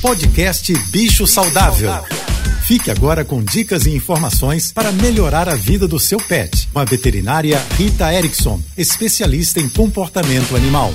Podcast Bicho Saudável. Fique agora com dicas e informações para melhorar a vida do seu pet. Com a veterinária Rita Erickson, especialista em comportamento animal.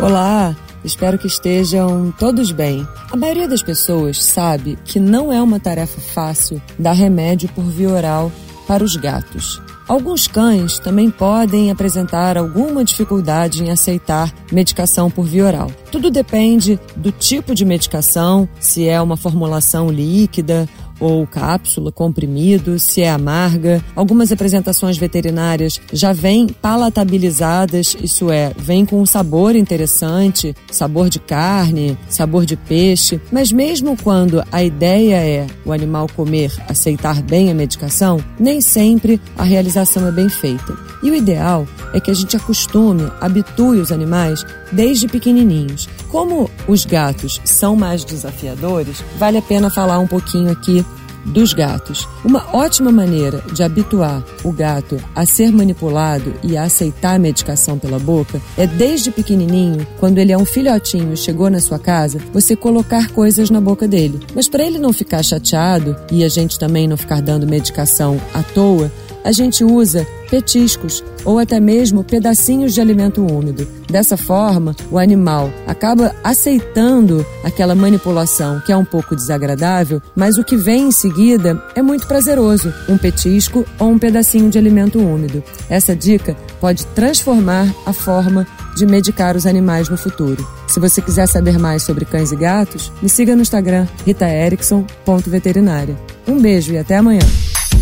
Olá, espero que estejam todos bem. A maioria das pessoas sabe que não é uma tarefa fácil dar remédio por via oral para os gatos. Alguns cães também podem apresentar alguma dificuldade em aceitar medicação por via oral. Tudo depende do tipo de medicação, se é uma formulação líquida ou cápsula, comprimido, se é amarga. Algumas apresentações veterinárias já vêm palatabilizadas, isso é, vêm com um sabor interessante, sabor de carne, sabor de peixe. Mas mesmo quando a ideia é o animal comer, aceitar bem a medicação, nem sempre a realização é bem feita. E o ideal é que a gente acostume, habitue os animais desde pequenininhos. Como os gatos são mais desafiadores, vale a pena falar um pouquinho aqui dos gatos. Uma ótima maneira de habituar o gato a ser manipulado e a aceitar a medicação pela boca é desde pequenininho, quando ele é um filhotinho e chegou na sua casa, você colocar coisas na boca dele. Mas para ele não ficar chateado e a gente também não ficar dando medicação à toa, a gente usa petiscos ou até mesmo pedacinhos de alimento úmido. Dessa forma, o animal acaba aceitando aquela manipulação que é um pouco desagradável, mas o que vem em seguida é muito prazeroso: um petisco ou um pedacinho de alimento úmido. Essa dica pode transformar a forma de medicar os animais no futuro. Se você quiser saber mais sobre cães e gatos, me siga no Instagram ritaerickson.veterinária. Um beijo e até amanhã.